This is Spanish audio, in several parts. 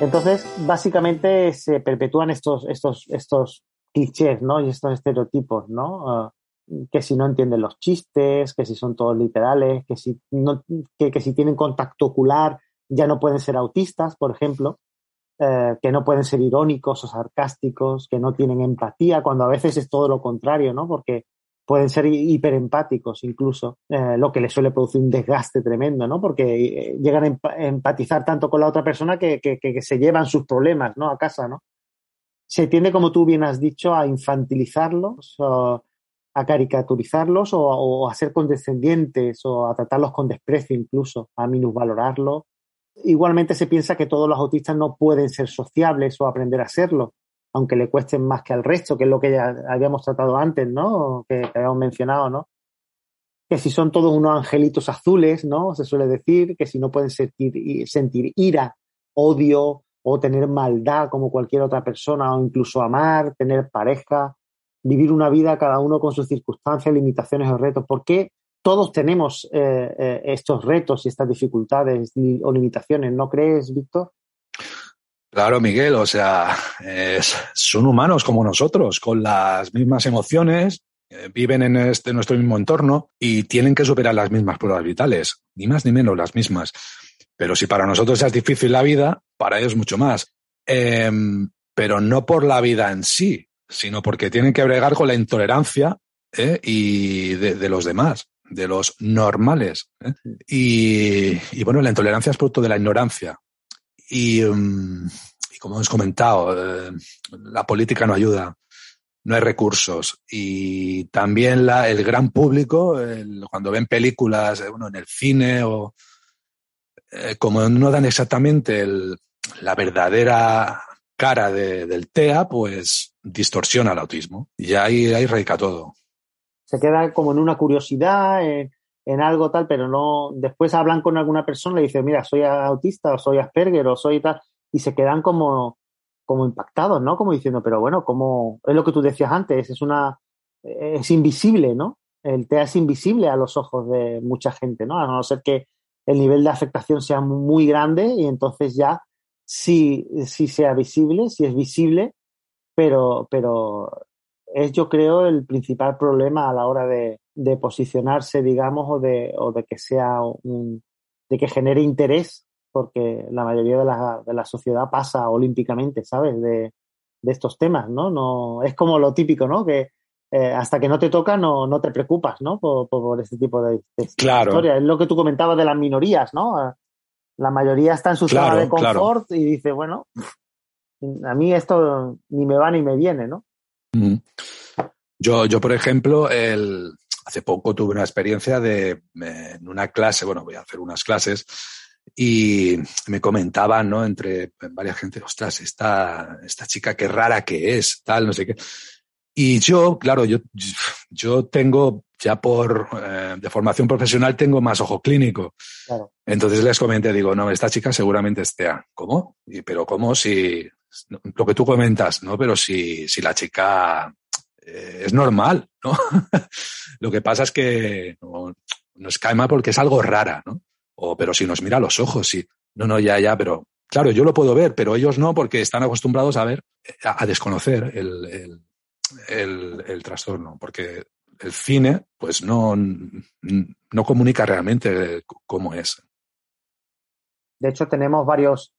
Entonces, básicamente se perpetúan estos, estos, estos clichés, ¿no? Y estos estereotipos, ¿no? Ah, que si no entienden los chistes, que si son todos literales, que si, no, que, si tienen contacto ocular ya no pueden ser autistas, por ejemplo, eh, que no pueden ser irónicos o sarcásticos, que no tienen empatía, cuando a veces es todo lo contrario, ¿no? Porque pueden ser hiperempáticos incluso, eh, lo que les suele producir un desgaste tremendo, ¿no? Porque eh, llegan a empatizar tanto con la otra persona que, se llevan sus problemas, ¿no? A casa, ¿no? Se tiende, como tú bien has dicho, a infantilizarlos, a caricaturizarlos o, a ser condescendientes o a tratarlos con desprecio incluso, a minusvalorarlos. Igualmente se piensa que todos los autistas no pueden ser sociables o aprender a serlo aunque le cuesten más que al resto, que es lo que ya habíamos tratado antes, ¿no? Que, habíamos mencionado, ¿no? Que si son todos unos angelitos azules, ¿no? Se suele decir que si no pueden sentir, sentir ira, odio o tener maldad como cualquier otra persona o incluso amar, tener pareja, vivir una vida cada uno con sus circunstancias, limitaciones o retos. ¿Por qué todos tenemos eh, eh, estos retos y estas dificultades o limitaciones? ¿No crees, Víctor? Claro, Miguel, o sea, son humanos como nosotros, con las mismas emociones, eh, viven en este, nuestro mismo entorno y tienen que superar las mismas pruebas vitales, ni más ni menos las mismas. Pero si para nosotros es difícil la vida, para ellos mucho más. Em, pero no por la vida en sí, sino porque tienen que bregar con la intolerancia ¿eh? y de, los demás, de los normales. ¿eh? Y, y, bueno, la intolerancia es producto de la ignorancia. Mm, y, como hemos comentado, eh, la política no ayuda, no hay recursos. Y también la, el gran público, cuando ven películas eh, bueno, en el cine o eh, como no dan exactamente la verdadera cara del TEA, pues distorsiona el autismo. Y ahí, ahí radica todo. Se queda como en una curiosidad, en algo tal, pero no, después hablan con alguna persona y dicen, mira, soy autista o soy Asperger o soy tal, y se quedan como, como impactados, ¿no? Como diciendo, pero bueno, como es lo que tú decías antes, es una, es invisible, ¿no? El TEA es invisible a los ojos de mucha gente, ¿no? A no ser que el nivel de afectación sea muy grande y entonces ya sí, sí sea visible, sí es visible, pero, pero es yo creo el principal problema a la hora de, de posicionarse, digamos, o de, o de que sea un, de que genere interés, porque la mayoría de la, de la sociedad pasa olímpicamente, ¿sabes? De, de, estos temas, ¿no? no Es como lo típico, ¿no? Que eh, hasta que no te toca no, no te preocupas, ¿no? Por, por este tipo de, de claro. Es lo que tú comentabas de las minorías, ¿no? La mayoría está en su zona de confort y dice, bueno, a mí esto ni me va ni me viene, ¿no? Yo, yo, por ejemplo, el, hace poco tuve una experiencia de en una clase, bueno, voy a hacer unas clases y me comentaban, ¿no? Entre varias gente, ostras, esta, esta chica qué rara que es, tal, no sé qué. Y yo, claro, yo, yo tengo ya por eh, de formación profesional tengo más ojo clínico. Entonces les comenté, digo, no, esta chica seguramente esté. ¿Cómo? Y, pero ¿cómo si lo que tú comentas, ¿no? Pero si, si la chica eh, es normal, ¿no? Lo que pasa es que nos cae mal porque es algo rara, ¿no? O, pero si nos mira los ojos, sí. No, no, ya, ya, pero claro, yo lo puedo ver, pero ellos no porque están acostumbrados a ver, a, desconocer el, el, el, trastorno, porque el cine, pues no, no comunica realmente cómo es. De hecho, tenemos varios,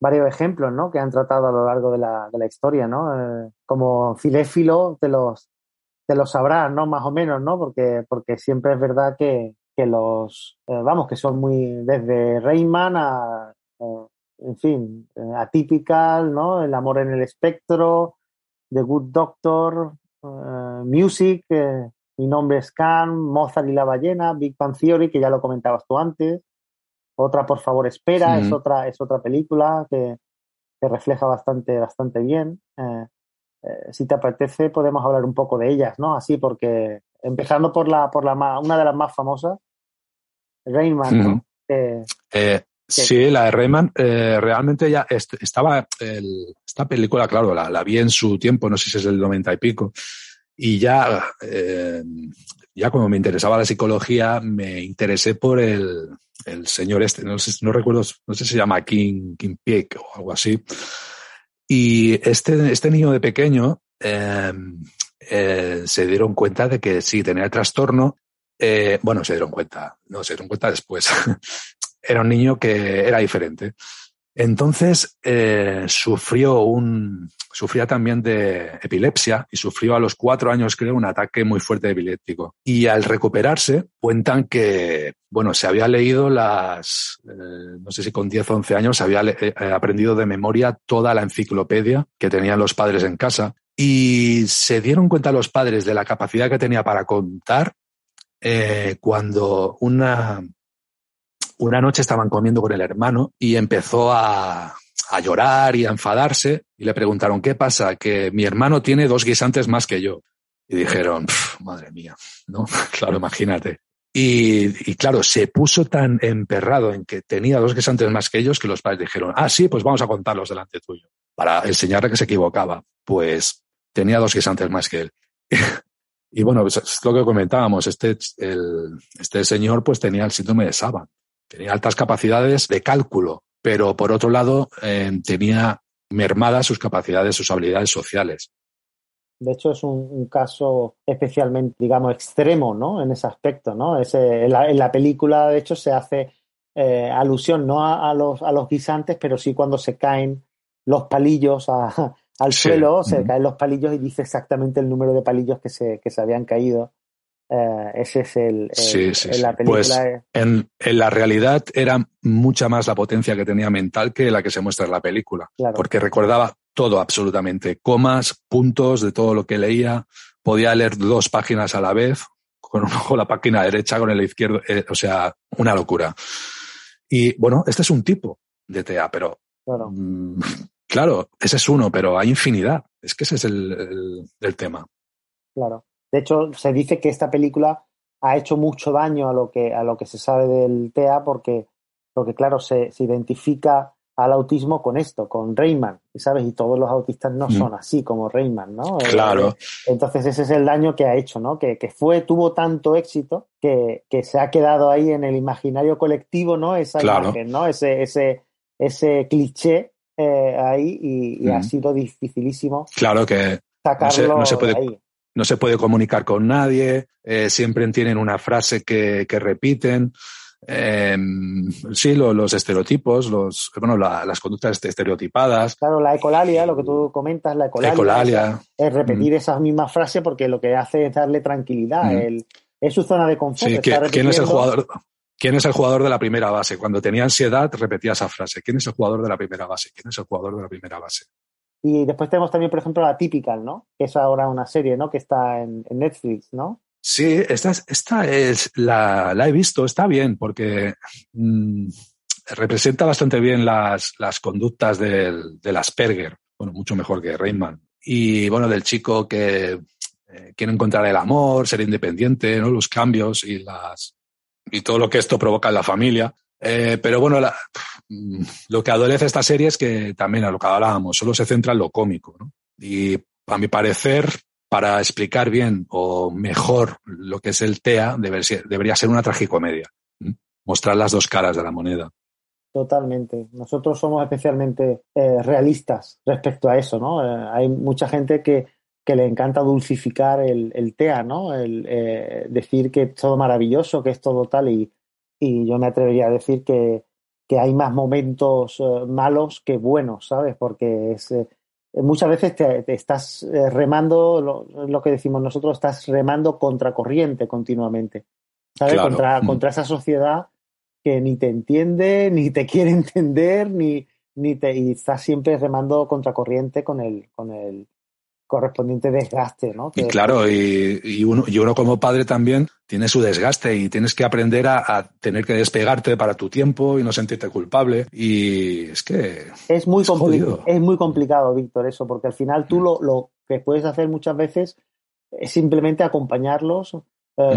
varios ejemplos, ¿no? Que han tratado a lo largo de la, de la historia, ¿no? Eh, como cinéfilo te los, te los sabrás, ¿no? Más o menos, ¿no? Porque, porque siempre es verdad que, que los, eh, vamos, que son muy, desde Rayman a, eh, en fin, Atypical, ¿no? El amor en el espectro, The Good Doctor, Music, Mi nombre es Khan, Mozart y la ballena, Big Bang Theory, que ya lo comentabas tú antes, otra, por favor, espera, es otra, es otra película que, que refleja bastante, bastante bien. Eh, eh, si te apetece, podemos hablar un poco de ellas, ¿no? Así, porque empezando por la, por la una de las más famosas, Rayman, eh, sí, la de Rayman, realmente ya estaba, esta película, claro, la, la, vi en su tiempo, no sé si es el 90 y pico, y ya, ya como me interesaba la psicología, me interesé por el, el señor este, no, sé, no recuerdo, no sé si se llama King, King o algo así. Y este, este niño de pequeño em, eh, se dieron cuenta de que sí, tenía trastorno. Eh, bueno, se dieron cuenta, no, se dieron cuenta después. era un niño que era diferente. Entonces eh, sufrió un, sufría también de epilepsia y sufrió a los cuatro años, creo, un ataque muy fuerte de epiléptico. Y al recuperarse, cuentan que, bueno, se había leído las, eh, no sé si con 10 o 11 años, había eh, aprendido de memoria toda la enciclopedia que tenían los padres en casa. Y se dieron cuenta los padres de la capacidad que tenía para contar cuando una, una noche estaban comiendo con el hermano y empezó a, llorar y a enfadarse y le preguntaron, ¿qué pasa? Que mi hermano tiene dos guisantes más que yo. Y dijeron, madre mía, ¿no? claro, imagínate. Y, y, claro, se puso tan emperrado en que tenía dos guisantes más que ellos que los padres dijeron, ah, sí, pues vamos a contarlos delante tuyo, para enseñarle que se equivocaba. Pues tenía dos guisantes más que él. y bueno, pues es lo que comentábamos, este, el, este señor pues tenía el síndrome de Saba tenía altas capacidades de cálculo, pero por otro lado eh, tenía mermadas sus capacidades, sus habilidades sociales. De hecho, es un, caso especialmente, digamos, extremo, ¿no? En ese aspecto, ¿no? en, la, película, de hecho, se hace eh, alusión no a, los, a los guisantes, pero sí cuando se caen los palillos al suelo, se caen los palillos y dice exactamente el número de palillos que se, que se habían caído. Eh, ese es el, sí, sí, la película. Pues en, en, la realidad era mucha más la potencia que tenía mental que la que se muestra en la película. Porque recordaba todo absolutamente, comas, puntos de todo lo que leía. Podía leer dos páginas a la vez, con un ojo la página derecha, con el izquierdo, eh, o sea, una locura. Y bueno, este es un tipo de TEA, pero claro. Mm, claro, ese es uno, pero hay infinidad. Es que ese es el, el tema. Claro. De hecho, se dice que esta película ha hecho mucho daño a lo que, a lo que se sabe del TEA porque, porque claro, se, se identifica al autismo con esto, con Rayman, ¿sabes? Y todos los autistas no mm. son así como Rayman, ¿no? Claro. Entonces ese es el daño que ha hecho, ¿no? Que, que fue, tuvo tanto éxito que, que, se ha quedado ahí en el imaginario colectivo, ¿no? Esa imagen, ¿no? Ese, ese, ese cliché eh, ahí y, ha mm. sido dificilísimo. Claro que sacarlo no se, puede, ahí no se puede comunicar con nadie, eh, siempre tienen una frase que, que repiten. Eh, sí, los estereotipos, los, bueno, las conductas estereotipadas. Claro, la ecolalia, lo que tú comentas, la ecolalia. Es, repetir mm. esas mismas frases porque lo que hace es darle tranquilidad. Mm. es su zona de confort. Sí, ¿quién es el jugador? ¿Quién es el jugador de la primera base? Cuando tenía ansiedad repetía esa frase. ¿Quién es el jugador de la primera base? ¿Quién es el jugador de la primera base? Y después tenemos también, por ejemplo, la Typical, ¿no? Que es ahora una serie, ¿no? Que está en, Netflix, ¿no? Sí, esta, esta es, la, la he visto, está bien, porque mm, representa bastante bien las, las conductas del, del, Asperger, bueno, mucho mejor que Rayman. Y bueno, del chico que eh, quiere encontrar el amor, ser independiente. Los cambios y las, y todo lo que esto provoca en la familia. Eh, pero bueno, lo que adolece esta serie es que también a lo que hablábamos, solo se centra en lo cómico. ¿no? Y a mi parecer, para explicar bien o mejor lo que es el TEA, debería ser una tragicomedia. Mostrar las dos caras de la moneda. Totalmente. Nosotros somos especialmente eh, realistas respecto a eso, ¿no? Eh, hay mucha gente que que le encanta dulcificar el, TEA, ¿no? El eh, decir que es todo maravilloso, que es todo tal, y, y yo me atrevería a decir que, que hay más momentos eh, malos que buenos, ¿sabes? Porque es, eh, muchas veces te, estás remando, lo, lo, que decimos nosotros, estás remando contra corriente continuamente, ¿sabes? Claro. Contra, Mm. contra esa sociedad que ni te entiende, ni te quiere entender, ni, ni te, y estás siempre remando contra corriente con el, con el correspondiente desgaste, ¿no? Y claro, y, y uno, y uno como padre también tiene su desgaste y tienes que aprender a, a tener que despegarte para tu tiempo y no sentirte culpable. Y es que Es muy, Es compli- jodido. es muy complicado, Víctor, eso, porque al final tú lo, lo que puedes hacer muchas veces es simplemente acompañarlos eh,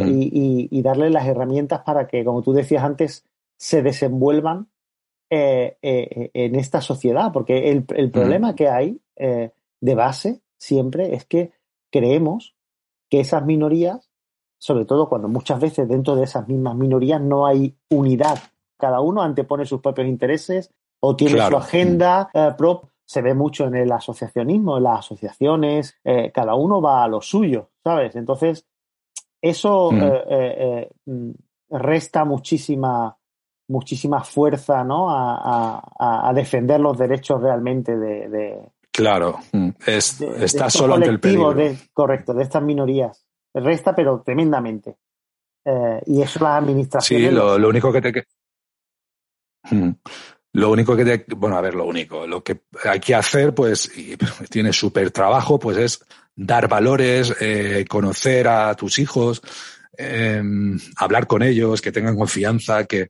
Mm. y, y- y darles las herramientas para que, como tú decías antes, se desenvuelvan eh, eh, en esta sociedad, porque el, el problema que hay eh, de base siempre es que creemos que esas minorías, sobre todo cuando muchas veces dentro de esas mismas minorías no hay unidad, cada uno antepone sus propios intereses o tiene Claro. su agenda eh, prop- Se ve mucho en el asociacionismo, en las asociaciones, eh, cada uno va a lo suyo, ¿sabes? Entonces, eso Mm. eh, eh, mm, resta muchísima, muchísima fuerza ¿no? a, a- a defender los derechos realmente de, de, claro, mm, es, de- de está solo ante el peligro. de- correcto, de estas minorías. Resta, pero tremendamente. Eh, y eso las administraciones. Sí, lo, lo único que te... Mm. Lo único que te... Bueno, a ver, lo único. Lo que hay que hacer, pues, y tiene súper trabajo, pues es dar valores, eh, conocer a tus hijos, eh, hablar con ellos, que tengan confianza, que...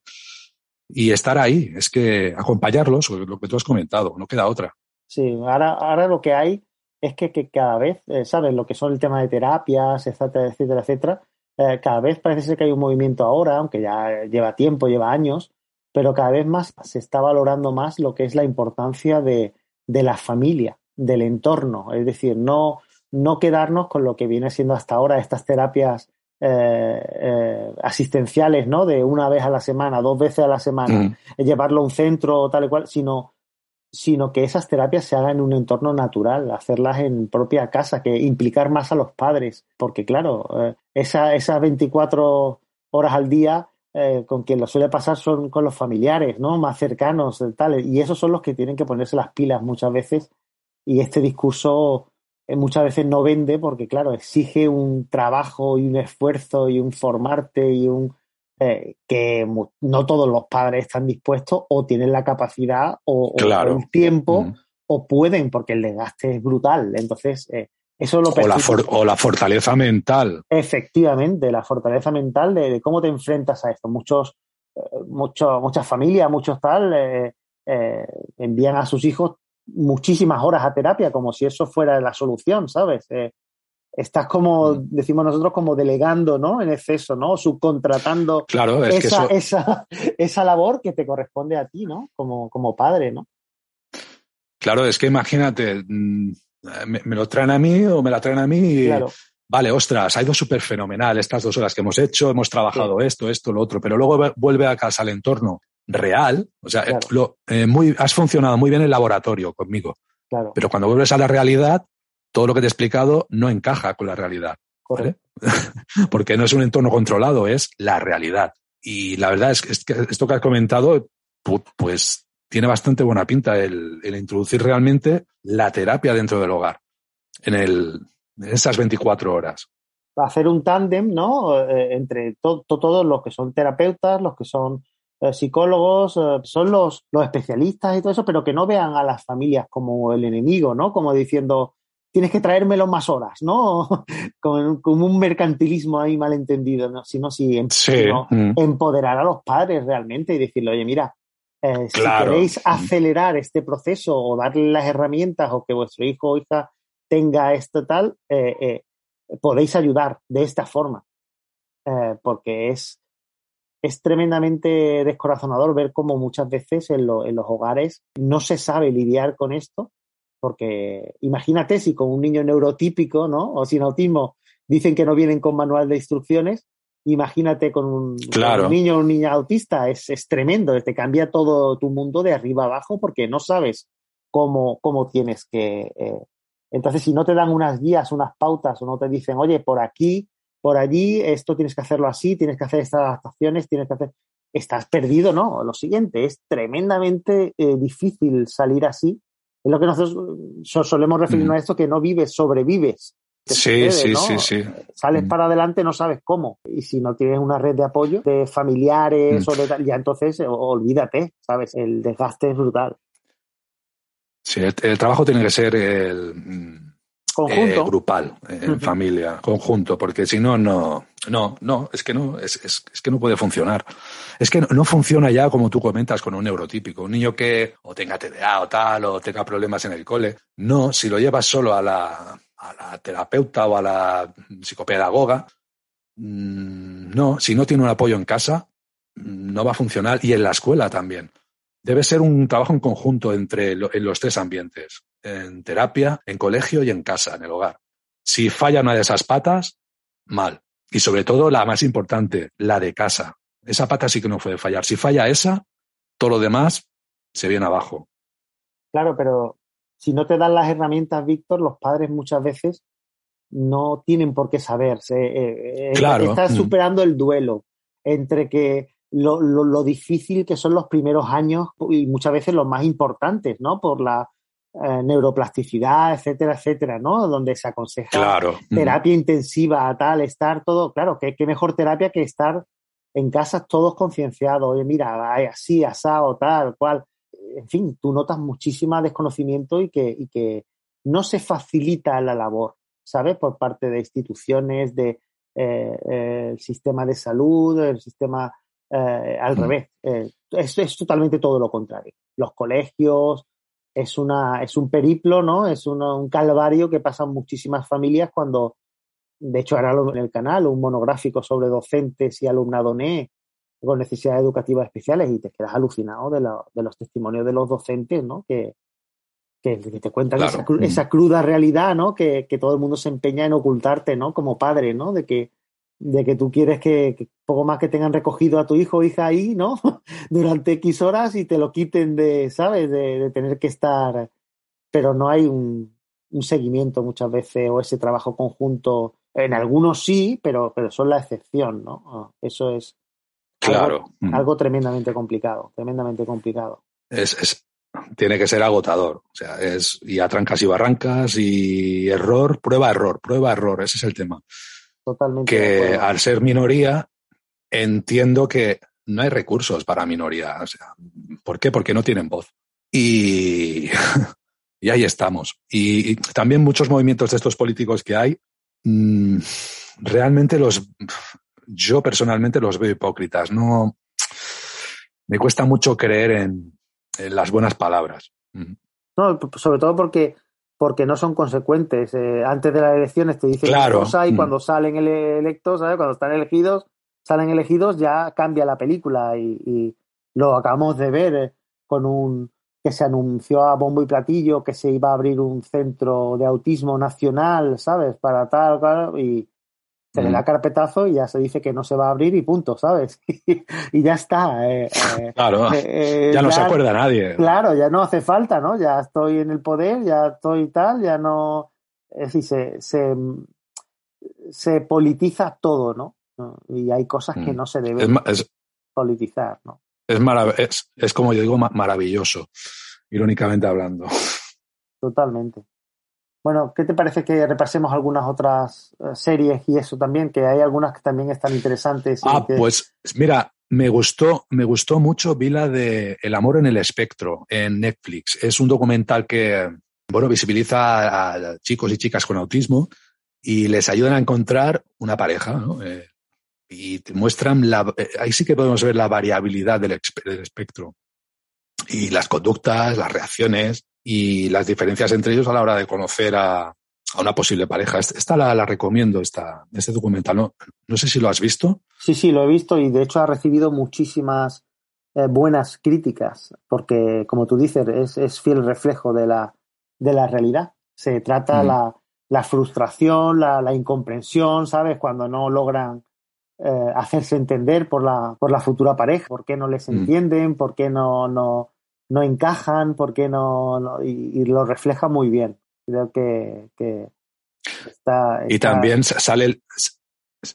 Y estar ahí, es que acompañarlos, lo que tú has comentado, no queda otra. Sí, ahora, ahora lo que hay es que, que cada vez, eh, ¿sabes? Lo que son el tema de terapias, etcétera, etcétera, etcétera. eh, cada vez parece ser que hay un movimiento ahora, aunque ya lleva tiempo, lleva años, pero cada vez más se está valorando más lo que es la importancia de, de la familia, del entorno. Es decir, no, no quedarnos con lo que viene siendo hasta ahora estas terapias eh, eh, asistenciales, ¿no? De una vez a la semana, dos veces a la semana, Mm. llevarlo a un centro o tal y cual, sino, sino que esas terapias se hagan en un entorno natural, hacerlas en propia casa, que implicar más a los padres, porque claro, eh, esa, esas 24 horas al día eh, con quien lo suele pasar son con los familiares, ¿no? Más cercanos, eh, tal, y esos son los que tienen que ponerse las pilas muchas veces, y este discurso eh, muchas veces no vende porque, claro, exige un trabajo y un esfuerzo y un formarte y un eh, que no todos los padres están dispuestos o tienen la capacidad o, el tiempo Mm. o pueden porque el desgaste es brutal. Entonces, eh, eso lo O la, o la fortaleza mental. Efectivamente, la fortaleza mental de, de cómo te enfrentas a esto. Muchos, eh, mucho- muchas familias, muchos tal, eh, eh, envían a sus hijos muchísimas horas a terapia, como si eso fuera la solución, ¿sabes? Eh, estás como, Mm. decimos nosotros, como delegando, ¿no? En exceso, ¿no? Subcontratando Claro, es que esa, eso, esa, esa labor que te corresponde a ti, ¿no? Como, como padre, ¿no? claro, es que imagínate, mm, me, me lo traen a mí o me la traen a mí y, Claro, vale, ostras, ha ido súper fenomenal estas dos horas que hemos hecho, hemos trabajado esto, esto, lo otro, pero luego ve- vuelve a casa al entorno real, o sea, Claro. eh, lo- eh, muy, has funcionado muy bien en el laboratorio conmigo, claro, pero cuando vuelves a la realidad, todo lo que te he explicado no encaja con la realidad, correcto. porque no es un entorno controlado, es la realidad. Y la verdad es que, es que esto que has comentado, pu- pues tiene bastante buena pinta el, el introducir realmente la terapia dentro del hogar, en, el, en esas 24 horas. hacer un tándem, ¿no? Eh, entre to- to- todos los que son terapeutas, los que son eh, psicólogos, eh, son los, los especialistas y todo eso, pero que no vean a las familias como el enemigo, ¿no? Como diciendo, tienes que traérmelo más horas, ¿no? como, como un mercantilismo ahí malentendido, ¿no? Sino si em- Sí. Mm. empoderar a los padres realmente y decirle, oye, mira, eh, si queréis acelerar este proceso o darle las herramientas o que vuestro hijo o hija tenga esto tal, eh, eh, podéis ayudar de esta forma. Porque es, es tremendamente descorazonador ver cómo muchas veces en, lo- en los hogares no se sabe lidiar con esto. Porque imagínate si con un niño neurotípico, ¿no? O sin autismo dicen que no vienen con manual de instrucciones, imagínate con un, con Claro. un niño o una niña autista, es, es tremendo, te cambia todo tu mundo de arriba abajo porque no sabes cómo, cómo tienes que, eh, Entonces, si no te dan unas guías, unas pautas, o no te dicen, oye, por aquí, por allí, esto tienes que hacerlo así, tienes que hacer estas adaptaciones, tienes que hacer. Estás perdido, ¿no? Lo siguiente, es tremendamente eh, difícil salir así. Es lo que nosotros solemos referirnos mm. a esto, que no vives, sobrevives. Sí, sí, sí, sí. Sales mm. para adelante, no sabes cómo. Y si no tienes una red de apoyo de familiares mm. o de tal, ya entonces olvídate, ¿sabes? El desgaste es brutal. Sí, el, trabajo tiene que ser el, conjunto. Eh, grupal, en familia, conjunto, porque si no, no, no, no, es que no, es, es, es, que no puede funcionar. Es que no, funciona ya como tú comentas con un neurotípico, un niño que o tenga TDA o tal, o tenga problemas en el cole. No, si lo llevas solo a la, a la terapeuta o a la psicopedagoga, mm, no, si no tiene un apoyo en casa, no va a funcionar y en la escuela también debe ser un trabajo en conjunto entre en los tres ambientes, en terapia, en colegio y en casa, en el hogar. Si falla una de esas patas, mal. Y sobre todo la más importante, la de casa. Esa pata sí que no puede fallar. Si falla esa, todo lo demás se viene abajo. Claro, pero si no te dan las herramientas, Víctor, los padres muchas veces no tienen por qué saber. Eh, eh, claro. Estás mm. superando el duelo entre que lo, lo, difícil que son los primeros años y muchas veces los más importantes, ¿no? Por la eh, neuroplasticidad, etcétera, etcétera, ¿no? Donde se aconseja terapia intensiva, tal, estar todo, claro, qué, mejor terapia que estar en casa todos concienciados, oye, mira, así, asado, tal, cual. En fin, tú notas muchísimo desconocimiento y que, y que no se facilita la labor, ¿sabes? Por parte de instituciones, de eh, eh, el sistema de salud, el sistema eh, al mm. revés. Eh, es, es, totalmente todo lo contrario. Los colegios, es, una, es un periplo, ¿no? Es un calvario que pasan muchísimas familias cuando, de hecho, hará en el canal un monográfico sobre docentes y alumnado NE con necesidades educativas especiales y te quedas alucinado de, de los testimonios de los docentes, ¿no? Que, que, te cuentan esa, esa, cruda realidad, ¿no? Que, que, todo el mundo se empeña en ocultarte, ¿no? Como padre, ¿no? De que de que tú quieres que, poco más que tengan recogido a tu hijo o hija ahí, ¿no? Durante X horas y te lo quiten de, ¿sabes? De, tener que estar. Pero no hay un, seguimiento muchas veces o ese trabajo conjunto. En algunos sí, pero, pero son la excepción, ¿no? Ah, eso es. Claro. Algo, tremendamente complicado, tremendamente complicado. Es, es, tiene que ser agotador. O sea, es y a trancas y barrancas y error, prueba, error, prueba, error. Ese es el tema. Totalmente. Que al ser minoría, entiendo que no hay recursos para minoría. O sea, ¿Por qué? Porque no tienen voz. Y, y ahí estamos. Y, también muchos movimientos de estos políticos que hay, mm, realmente los, yo personalmente los veo hipócritas. No, me cuesta mucho creer en, en las buenas palabras. No, sobre todo porque porque no son consecuentes. Eh, antes de las elecciones te dicen una cosa y mm. cuando salen electos, cuando están elegidos, salen elegidos, ya cambia la película y, lo acabamos de ver eh, con un que se anunció a bombo y platillo que se iba a abrir un centro de autismo nacional, ¿sabes? Para tal, claro, y se le da carpetazo y ya se dice que no se va a abrir y punto, ¿sabes? y ya está. Eh, eh claro, eh, eh, ya no se acuerda nadie. Claro, ya no hace falta, ¿no? Ya estoy en el poder, ya estoy tal, ya no... Es decir, se, se, se politiza todo, ¿no? Y hay cosas que mm. no se deben politizar, ¿no? Es, es, es como yo digo, maravilloso, irónicamente hablando. Totalmente. Bueno, ¿qué te parece que repasemos algunas otras eh, series y eso también? Que hay algunas que también están interesantes. Ah, pues mira, me gustó, me gustó mucho, vi la de El amor en el espectro en Netflix. Es un documental que, bueno, visibiliza a chicos y chicas con autismo y les ayudan a encontrar una pareja, ¿no? Eh, y te muestran la, eh, ahí sí que podemos ver la variabilidad del, del espectro y las conductas, las reacciones y las diferencias entre ellos a la hora de conocer a, a una posible pareja. Esta la, la recomiendo, esta, este documental. No, no, sé si lo has visto. Sí, sí, lo he visto y de hecho ha recibido muchísimas eh, buenas críticas porque, como tú dices, es, es, fiel reflejo de la, de la realidad. Se trata mm. la, la, frustración, la, la, incomprensión, ¿sabes? Cuando no logran eh, hacerse entender por la, por la futura pareja, por qué no les mm. entienden, por qué no, no, no encajan, por qué no, y, lo refleja muy bien. Creo que, que está, Y también sale,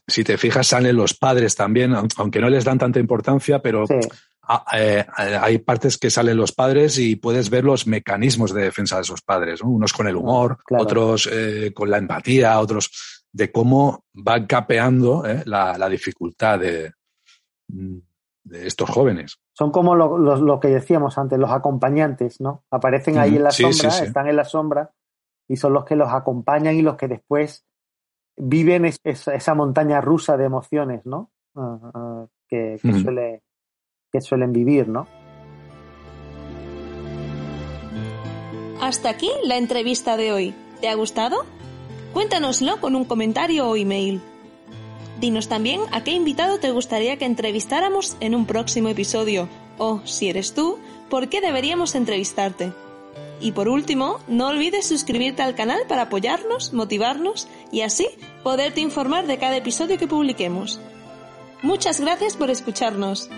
si te fijas, salen los padres también, aunque no les dan tanta importancia, pero eh, hay partes que salen los padres y puedes ver los mecanismos de defensa de esos padres, unos con el humor, otros eh, con la empatía, otros de cómo van capeando eh, la, dificultad de, de, estos jóvenes. Son como lo, que decíamos antes, los acompañantes, ¿no? Aparecen ahí en la sombra, están en la sombra y son los que los acompañan y los que después viven esa montaña rusa de emociones, ¿no? Ah, ah, que, suele, que suelen vivir, ¿no? Hasta aquí la entrevista de hoy. ¿Te ha gustado? Cuéntanoslo con un comentario o email. Dinos también a qué invitado te gustaría que entrevistáramos en un próximo episodio o, si eres tú, por qué deberíamos entrevistarte. Y por último, no olvides suscribirte al canal para apoyarnos, motivarnos y así poderte informar de cada episodio que publiquemos. Muchas gracias por escucharnos.